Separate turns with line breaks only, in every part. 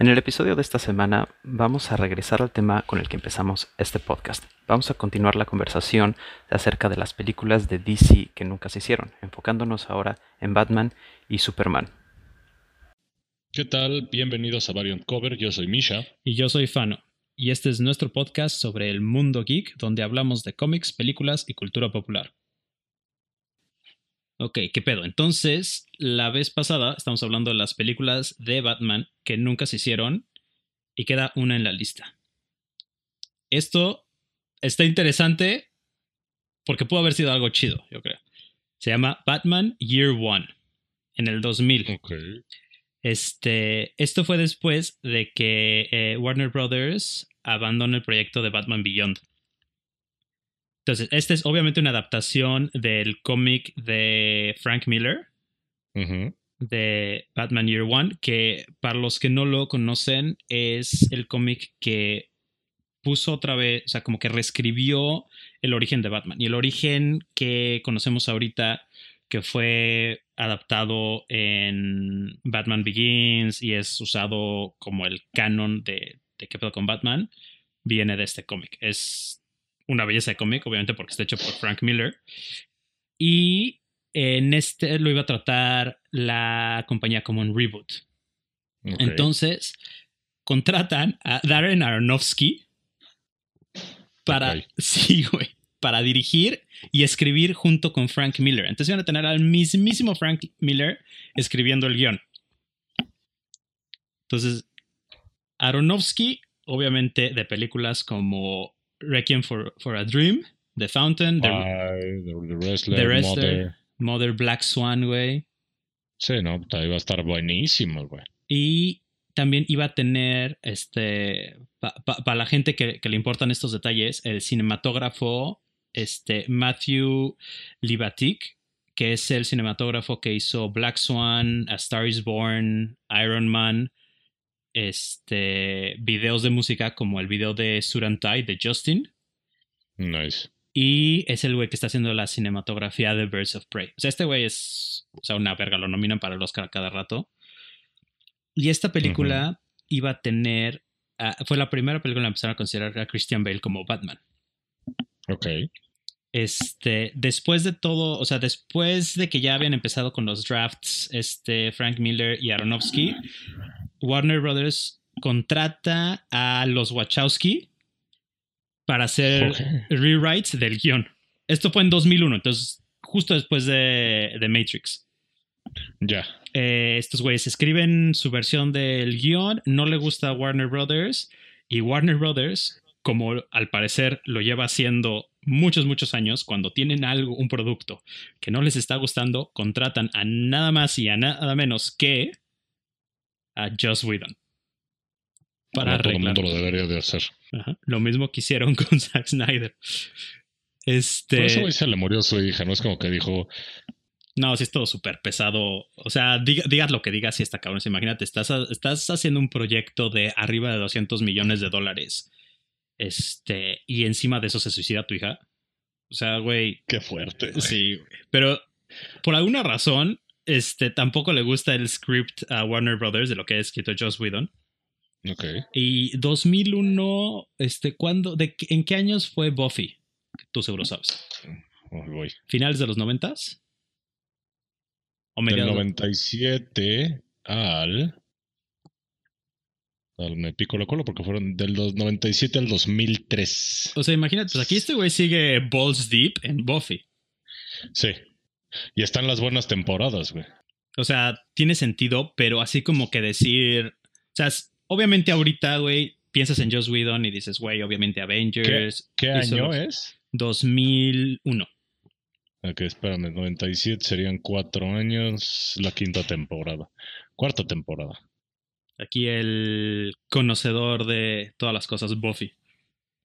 En el episodio de esta semana vamos a regresar al tema con el que empezamos este podcast. Vamos a continuar la conversación acerca de las películas de DC que nunca se hicieron, enfocándonos ahora en Batman y Superman.
¿Qué tal? Bienvenidos a Variant Cover, yo soy Misha.
Y yo soy Fano. Y este es nuestro podcast sobre el mundo geek, donde hablamos de cómics, películas y cultura popular. Ok, ¿qué pedo? Entonces, la vez pasada estamos hablando de las películas de Batman que nunca se hicieron y queda una en la lista. Esto está interesante porque pudo haber sido algo chido, yo creo. Se llama Batman Year One en el 2000.
Ok.
Este, esto fue después de que eh, Warner Brothers abandonó el proyecto de Batman Beyond. Entonces, esta es obviamente una adaptación del cómic de Frank Miller, de Batman Year One, que para los que no lo conocen es el cómic que puso otra vez, o sea, como que reescribió el origen de Batman. Y el origen que conocemos ahorita, que fue adaptado en Batman Begins y es usado como el canon de, de qué pedo con Batman, viene de este cómic. Es una belleza de cómic, obviamente porque está hecho por Frank Miller. Y en este lo iba a tratar la compañía como un reboot. Entonces, contratan a Darren Aronofsky para, sí, güey, para dirigir y escribir junto con Frank Miller. Entonces iban a tener al mismísimo Frank Miller escribiendo el guion. Entonces, Aronofsky, obviamente de películas como Requiem for, for a Dream, The Fountain, The,
Ay, The, The Wrestler,
The Wrestler.
Mother.
Mother Black Swan, güey.
Sí, no, iba a estar buenísimo, güey.
Y también iba a tener, este, para la gente que, que le importan estos detalles, el cinematógrafo este, Matthew Libatic, que es el cinematógrafo que hizo Black Swan, A Star is Born, Iron Man, este, videos de música como el video de Surantai de Justin.
Nice.
Y es el güey que está haciendo la cinematografía de Birds of Prey. O sea, este güey es, o sea, una verga, lo nominan para el Oscar cada rato. Y esta película iba a tener, ah, fue la primera película en empezar a considerar a Christian Bale como Batman.
Ok.
Este, después de todo, o sea, después de que ya habían empezado con los drafts, este, Frank Miller y Aronofsky, Warner Brothers contrata a los Wachowski para hacer rewrites del guion. Esto fue en 2001, entonces justo después de, de Matrix.
Ya.
Eh, estos güeyes escriben su versión del guion, no le gusta a Warner Brothers y Warner Brothers, como al parecer lo lleva haciendo muchos, muchos años, cuando tienen algo, un producto que no les está gustando, contratan a nada más y a nada menos que a Joss Whedon. Para
todo el mundo lo debería de hacer.
Ajá. Lo mismo que hicieron con Zack Snyder. Este.
Por eso se le murió su hija, no es como que dijo,
No, sí es todo súper pesado. O sea, diga- digas lo que digas, sí está cabrón. Imagínate, estás, estás haciendo un proyecto de arriba de 200 millones de dólares. Este, y encima de eso se suicida tu hija. O sea, güey,
qué fuerte. güey.
sí. güey. Pero por alguna razón, este, tampoco le gusta el script a Warner Brothers de lo que ha escrito Joss Whedon.
Ok.
Y 2001, este, ¿cuándo? De, ¿En qué años fue Buffy? Tú seguro sabes.
Voy.
¿Finales de los noventas? ¿O
Del
mediados?
97 al... al- Me pico la cola porque fueron del dos- 97 al 2003.
O sea, imagínate, pues aquí este güey sigue Balls Deep en Buffy.
Sí. Y están las buenas temporadas, güey.
O sea, tiene sentido, pero así como que decir. O sea, obviamente ahorita, güey, piensas en Joss Whedon y dices, güey, obviamente Avengers.
¿Qué año es?
2001.
Ok, espérame, 97 serían cuatro años, la quinta temporada. Cuarta temporada.
Aquí el conocedor de todas las cosas, Buffy.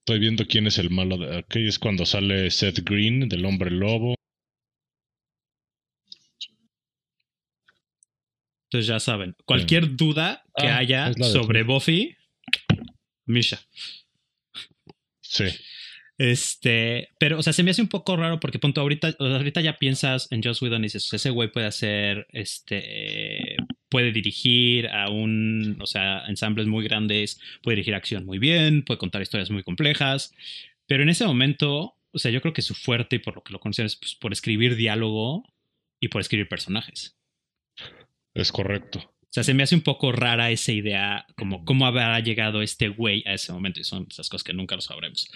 Estoy viendo quién es el malo. De... Aquí es cuando sale Seth Green del Hombre Lobo.
Entonces ya saben, cualquier duda que
Ah,
haya sobre
Buffy.
Buffy, Misha.
Sí.
Este, pero, o sea, se me hace un poco raro porque, punto, ahorita, ahorita ya piensas en Joss Whedon y dices, ese güey puede hacer, este, puede dirigir a un, o sea, ensambles muy grandes, puede dirigir acción muy bien, puede contar historias muy complejas, pero en ese momento, o sea, yo creo que su fuerte y por lo que lo consideras pues, por escribir diálogo y por escribir personajes.
Es correcto.
O sea, se me hace un poco rara esa idea, como cómo habrá llegado este güey a ese momento, y son esas cosas que nunca lo sabremos.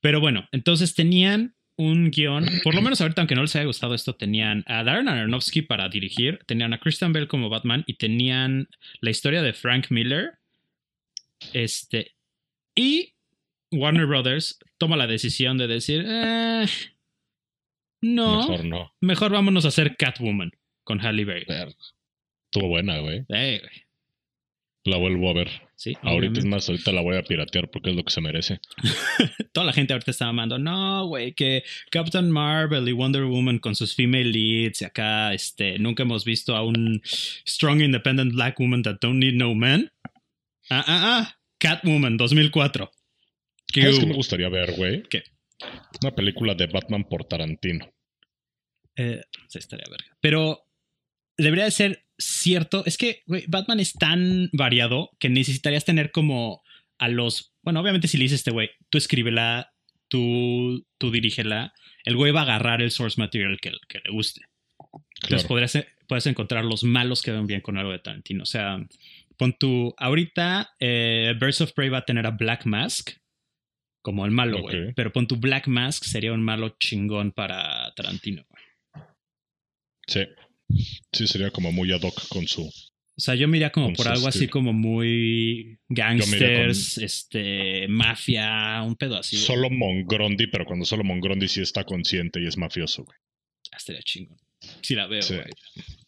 Pero bueno, entonces tenían un guion, por lo menos ahorita, aunque no les haya gustado esto, tenían a Darren Aronofsky para dirigir, tenían a Christian Bell como Batman y tenían la historia de Frank Miller. Este, y Warner Brothers toma la decisión de decir, eh, no,
Mejor no.
mejor vámonos a hacer Catwoman con Halle Berry.
Estuvo buena, güey.
Güey.
La vuelvo a ver.
Sí,
Ahorita es más, ahorita la voy a piratear porque es lo que se merece.
Toda la gente ahorita está amando, no, güey, que Captain Marvel y Wonder Woman con sus female leads y acá, este, nunca hemos visto a un strong independent black woman that don't need no man. Ah, ah, ah, Catwoman 2004. ¿Qué
¿Sabes qué me gustaría ver, güey?
¿Qué?
Una película de Batman por Tarantino.
Eh, sí, estaría verga. Pero debería de ser cierto. Es que, güey, Batman es tan variado que necesitarías tener como a los. Bueno, obviamente, si le dices a este güey, tú escríbela, tú, tú dirígela, el güey va a agarrar el source material que, que le guste. Entonces
Claro.
podrías, puedes encontrar los malos que ven bien con algo de Tarantino. O sea, pon tu. Ahorita, eh, Birds of Prey va a tener a Black Mask como el malo, güey. Pero pon tu Black Mask sería un malo chingón para Tarantino, güey.
Sí. Sí, sería como muy ad hoc con su.
O sea, yo me iría como por algo así como muy gangsters, este, mafia, un pedo así. güey.
Solo Mongrondi, pero cuando solo Mongrondi sí está consciente y es mafioso, güey.
Ah, Estaría chingón. Sí la veo,
Sí.
güey.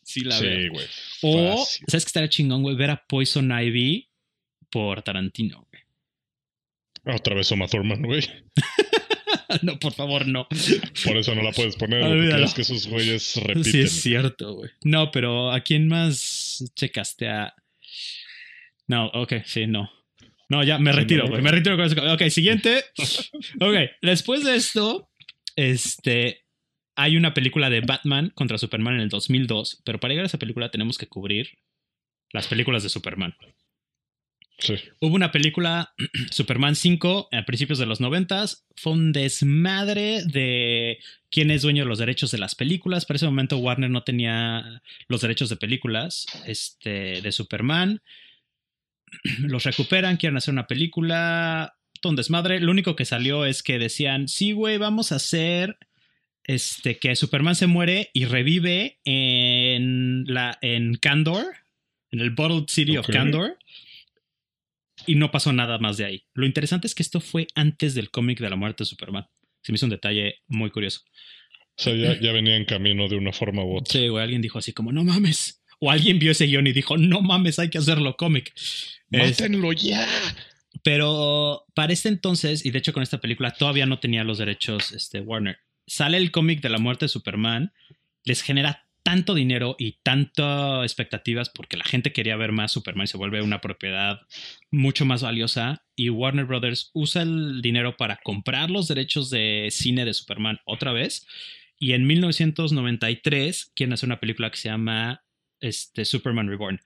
Sí la veo.
Sí, güey.
O,
Fácil.
¿sabes qué estaría chingón, güey? Ver a Poison Ivy por Tarantino, güey.
Otra vez Oma Thurman, güey.
no, por favor, no.
Por eso no la puedes poner, güey, es que esos güeyes repiten.
Sí, es cierto, güey. No, pero ¿a quién más checaste a...? No, ok, sí, no. No, ya, me retiro, güey. Me retiro con eso. Ok, siguiente. Ok, después de esto, este... Hay una película de Batman contra Superman en el 2002, pero para llegar a esa película tenemos que cubrir las películas de Superman.
Sí.
Hubo una película, Superman 5, a principios de los 90. Fue un desmadre de quién es dueño de los derechos de las películas. Para ese momento Warner no tenía los derechos de películas este, de Superman. Los recuperan, quieren hacer una película. Todo un desmadre. Lo único que salió es que decían, sí, güey, vamos a hacer este, que Superman se muere y revive en, la, en Kandor, en el Bottled City of
Ok.
Kandor y no pasó nada más de ahí. Lo interesante es que esto fue antes del cómic de la muerte de Superman. Se me hizo un detalle muy curioso.
O sea, ya, ya venía en camino de una forma u otra.
Sí, güey, alguien dijo así como, no mames. O alguien vio ese guion y dijo, no mames, hay que hacerlo cómic. Es-
¡Mátenlo ya!
pero para este entonces, y de hecho con esta película todavía no tenía los derechos este, Warner, sale el cómic de la muerte de Superman, les genera tanto dinero y tantas expectativas porque la gente quería ver más Superman y se vuelve una propiedad mucho más valiosa y Warner Brothers usa el dinero para comprar los derechos de cine de Superman otra vez y en 1993 quieren hacer una película que se llama este, Superman Reborn.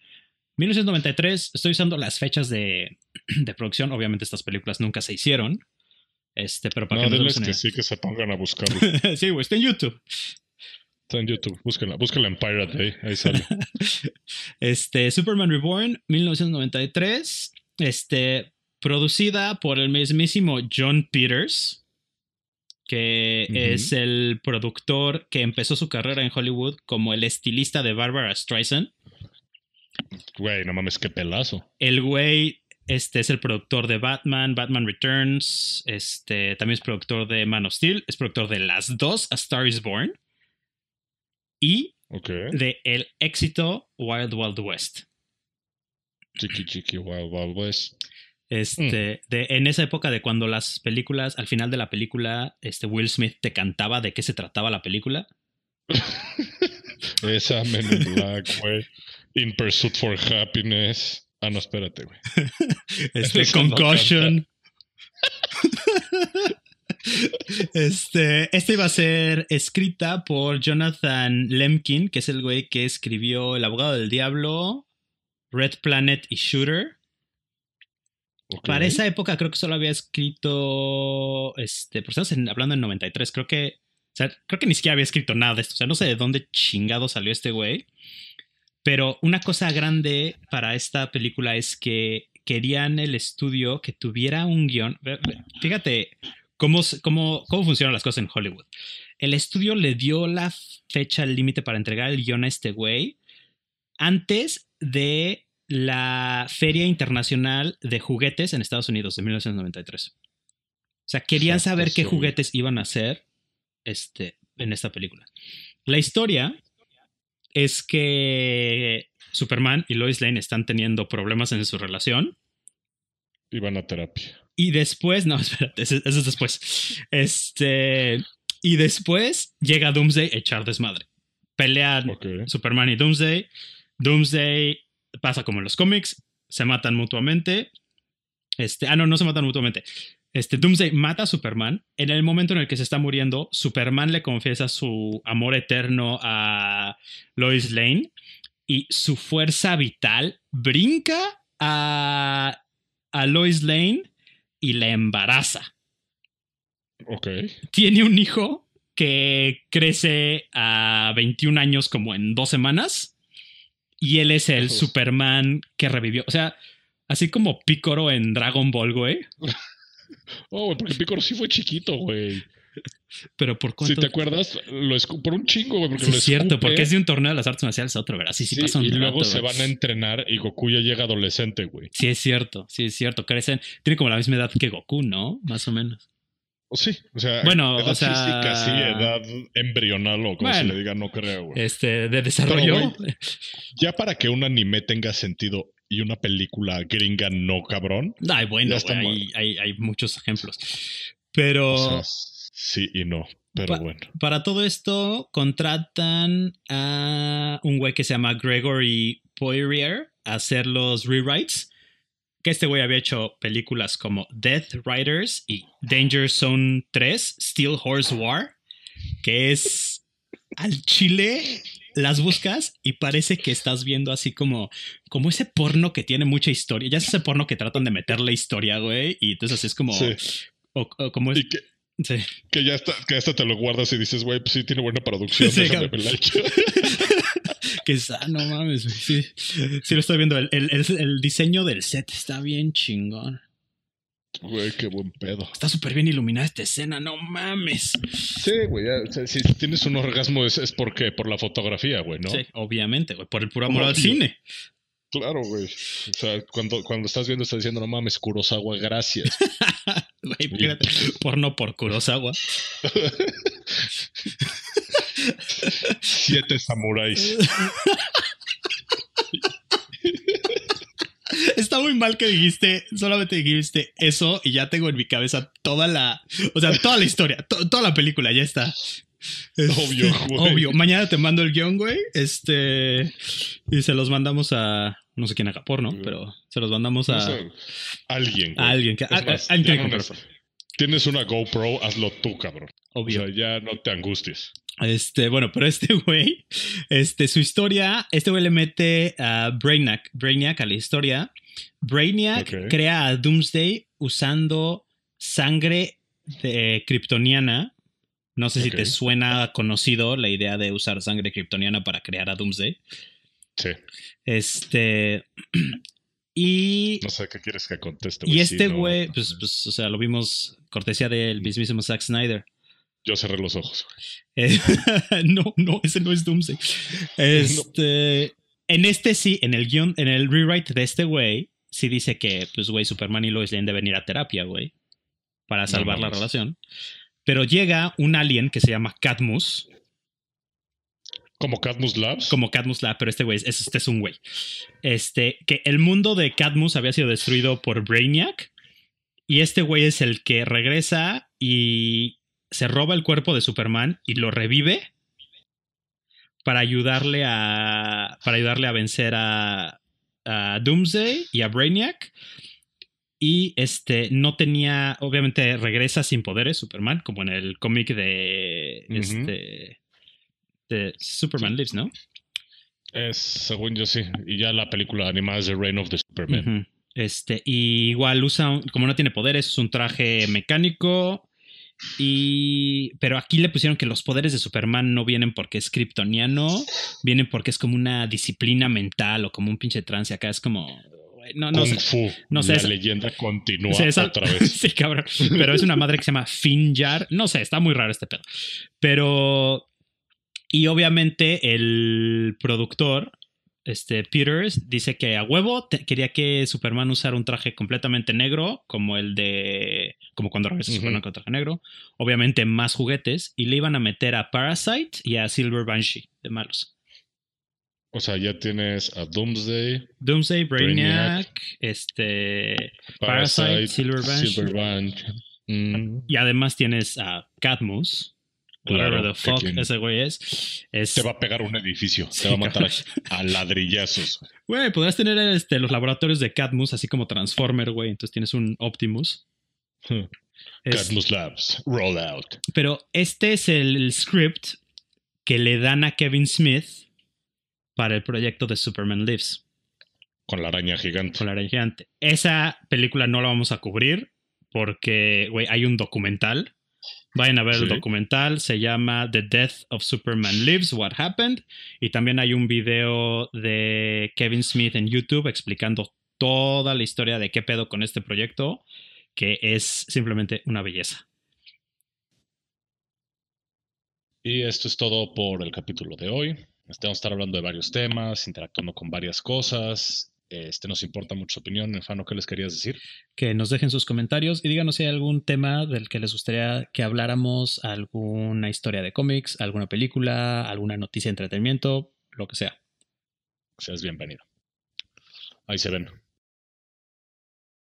1993, estoy usando las fechas de, de producción. Obviamente estas películas nunca se hicieron. Este, pero para
No,
que
diles
demos
que sí, que se pongan a buscarlo.
sí, güey, está en YouTube.
Está en YouTube. Búsquenla, búsquenla en Pirate Bay. Ahí sale.
Este, Superman Reborn, 1993. Este, producida por el mismísimo John Peters, que es el productor que empezó su carrera en Hollywood como el estilista de Barbara Streisand.
Güey, no mames, qué pelazo.
El güey este es el productor de Batman, Batman Returns, este también es productor de Man of Steel, es productor de las dos A Star is Born y de el éxito Wild Wild West.
Chiqui chiqui, wow, wow, pues.
Este, de, en esa época de cuando las películas, al final de la película, este Will Smith te cantaba de qué se trataba la película.
Esa Men in Black, güey. In Pursuit for Happiness. Ah, no, espérate, güey.
Este,
no
Concussion. Este, esta iba a ser escrita por Jonathan Lemkin, que es el güey que escribió El abogado del diablo, Red Planet y Shooter. Para esa época creo que solo había escrito, este, por estamos en- hablando en 93, creo que, o sea, creo que ni siquiera había escrito nada de esto, o sea, no sé de dónde chingado salió este güey, pero una cosa grande para esta película es que querían el estudio que tuviera un guion, fíjate cómo, cómo, cómo funcionan las cosas en Hollywood. El estudio le dio la fecha límite para entregar el guion a este güey antes de la Feria Internacional de Juguetes en Estados Unidos de 1993. O sea, querían saber qué juguetes iban a hacer este, en esta película. La historia es que Superman y Lois Lane están teniendo problemas en su relación.
Iban a terapia.
Y después, no, espérate, eso, eso es después. Este. Y después llega Doomsday a echar desmadre. Pelean. Superman y Doomsday. Doomsday pasa como en los cómics, se matan mutuamente. Este, ah, no, no se matan mutuamente. Este, Doomsday mata a Superman. En el momento en el que se está muriendo, Superman le confiesa su amor eterno a Lois Lane y su fuerza vital brinca a, a Lois Lane y la embaraza
Ok.
tiene un hijo que crece a 21 años como en dos semanas y él es el. Superman que revivió. O sea, así como Picoro en Dragon Ball, güey.
Oh, porque Picoro sí fue chiquito, güey.
Pero por
Si
cuánto...
te acuerdas, lo por un chingo, güey. Porque
Sí,
lo
es cierto,
escupe,
porque es de un torneo de las artes marciales a otro, ¿verdad? Sí, sí,
sí,
pasa un
y luego se van a entrenar y Goku ya llega adolescente, güey.
Sí, es cierto, sí, es cierto. Crecen, tiene como la misma edad que Goku, ¿no? Más o menos.
O sí, o sea,
Bueno,
edad
o sea-
física, sí, edad embrional o como se le diga, no creo, güey.
Este, de desarrollo.
Pero, Ya para que un anime tenga sentido y una película gringa no cabrón,
Ay, bueno, hay, hay, hay muchos ejemplos. Pero.
o sea, sí y no, pero
Pa-
bueno.
Para todo esto, contratan a un güey que se llama Gregory Poirier a hacer los rewrites. Que este güey había hecho películas como Death Riders y Danger Zone 3, Steel Horse War, que es al chile. Las buscas y parece que estás viendo así como, como ese porno que tiene mucha historia. Ya es ese porno que tratan de meterle historia, güey. Y entonces es como.
Sí.
o- o como es.
Y que,
sí.
que ya está, que hasta te lo guardas y dices, güey, pues sí tiene buena producción,
Sí,
echo.
que es, ah, no mames, güey, sí, sí lo estoy viendo. El, el- el- diseño del set está bien chingón.
Güey, qué buen pedo.
Está súper bien iluminada esta escena, no mames.
Sí, güey, ya, o sea, si tienes un orgasmo es, es porque por la fotografía, güey, ¿no?
Sí, obviamente, güey, por el puro amor al cine.
Claro, güey. O sea, cuando, cuando estás viendo, estás diciendo, no mames, Kurosawa, gracias.
Güey, fíjate, porno por Kurosawa.
Siete samuráis.
Está muy mal que dijiste, solamente dijiste eso y ya tengo en mi cabeza toda la, o sea, toda la historia, to- toda la película, ya está. Este,
Obvio, güey.
Obvio. Mañana te mando el guion, güey. Este. Y se los mandamos a. No sé quién haga porno, pero se los mandamos a,
No sé, alguien, güey.
a alguien que. A- alguien que.
Tienes una GoPro, hazlo tú, cabrón. O
Obvio.
sea, ya no te angusties.
Este, bueno, pero este güey, este, su historia, este güey le mete a Brainiac, Brainiac a la historia. Brainiac crea a Doomsday usando sangre de kryptoniana. No sé si te suena conocido la idea de usar sangre kryptoniana para crear a Doomsday.
Sí.
Este. Y,
No sé qué quieres que conteste.
y
sí,
este güey,
no,
pues, pues, o sea, lo vimos cortesía del mismísimo Zack Snyder.
Yo cerré los ojos.
Eh, no, no, ese no es Doomsday. Este, En este sí, en el guion, en el rewrite de este güey, sí dice que, pues, güey, Superman y Lois Lane deben ir a terapia, güey, para salvar la relación. Pero llega un alien que se llama Cadmus,
Como Cadmus Labs.
como Cadmus Lab, pero este güey, es, este es un güey. Este, que el mundo de Cadmus había sido destruido por Brainiac. Y este güey es el que regresa y se roba el cuerpo de Superman y lo revive para ayudarle a. para ayudarle a vencer a, a Doomsday y a Brainiac. Y este no tenía, obviamente regresa sin poderes Superman, como en el cómic de este de Superman Lives, ¿no?
Es, según yo sí. Y ya la película animada es The Reign of the Superman.
Este, y igual usa, un- como no tiene poderes, es un traje mecánico. Y. Pero aquí le pusieron que los poderes de Superman no vienen porque es kryptoniano, vienen porque es como una disciplina mental o como un pinche trance. Acá es como. No, no
Kung
sé.
Fu.
no sé,
la
esa-
leyenda continúa
esa-
otra vez.
sí, cabrón. Pero es una madre que se llama Finjar. No sé, está muy raro este pedo. Pero. Y obviamente el productor, este Peters, dice que a huevo te- quería que Superman usara un traje completamente negro, como el de. Como cuando regresa
Ujú.
Superman con traje negro. Obviamente más juguetes. Y le iban a meter a Parasite y a Silver Banshee de malos.
O sea, ya tienes a Doomsday,
Doomsday, Brainiac,
Brainiac,
este.
Parasite,
Parasite, Silver Banshee.
Silver Banshee. Mm,
Y además tienes a Cadmus.
Claro,
whatever the fuck
quien-
ese güey es. es
Te va a pegar un edificio.
Sí,
te va a matar a ladrillazos.
Güey, podrías tener este, los laboratorios de Cadmus, así como Transformer, güey. Entonces tienes un Optimus. Es-
Cadmus Labs, roll out.
pero este es el script que le dan a Kevin Smith para el proyecto de Superman Lives
Con la araña gigante.
con la araña gigante. Esa película no la vamos a cubrir porque, güey, hay un documental. Vayan a ver el documental, se llama The Death of Superman Lives, What Happened. Y también hay un video de Kevin Smith en YouTube explicando toda la historia de qué pedo con este proyecto, que es simplemente una belleza.
Y esto es todo por el capítulo de hoy. Este, vamos a estar hablando de varios temas, interactuando con varias cosas. Este nos importa mucho su opinión. Enfano, ¿qué les querías decir?
Que nos dejen sus comentarios y díganos si hay algún tema del que les gustaría que habláramos, alguna historia de cómics, alguna película, alguna noticia de entretenimiento, lo que sea.
Seas bienvenido. Ahí se ven.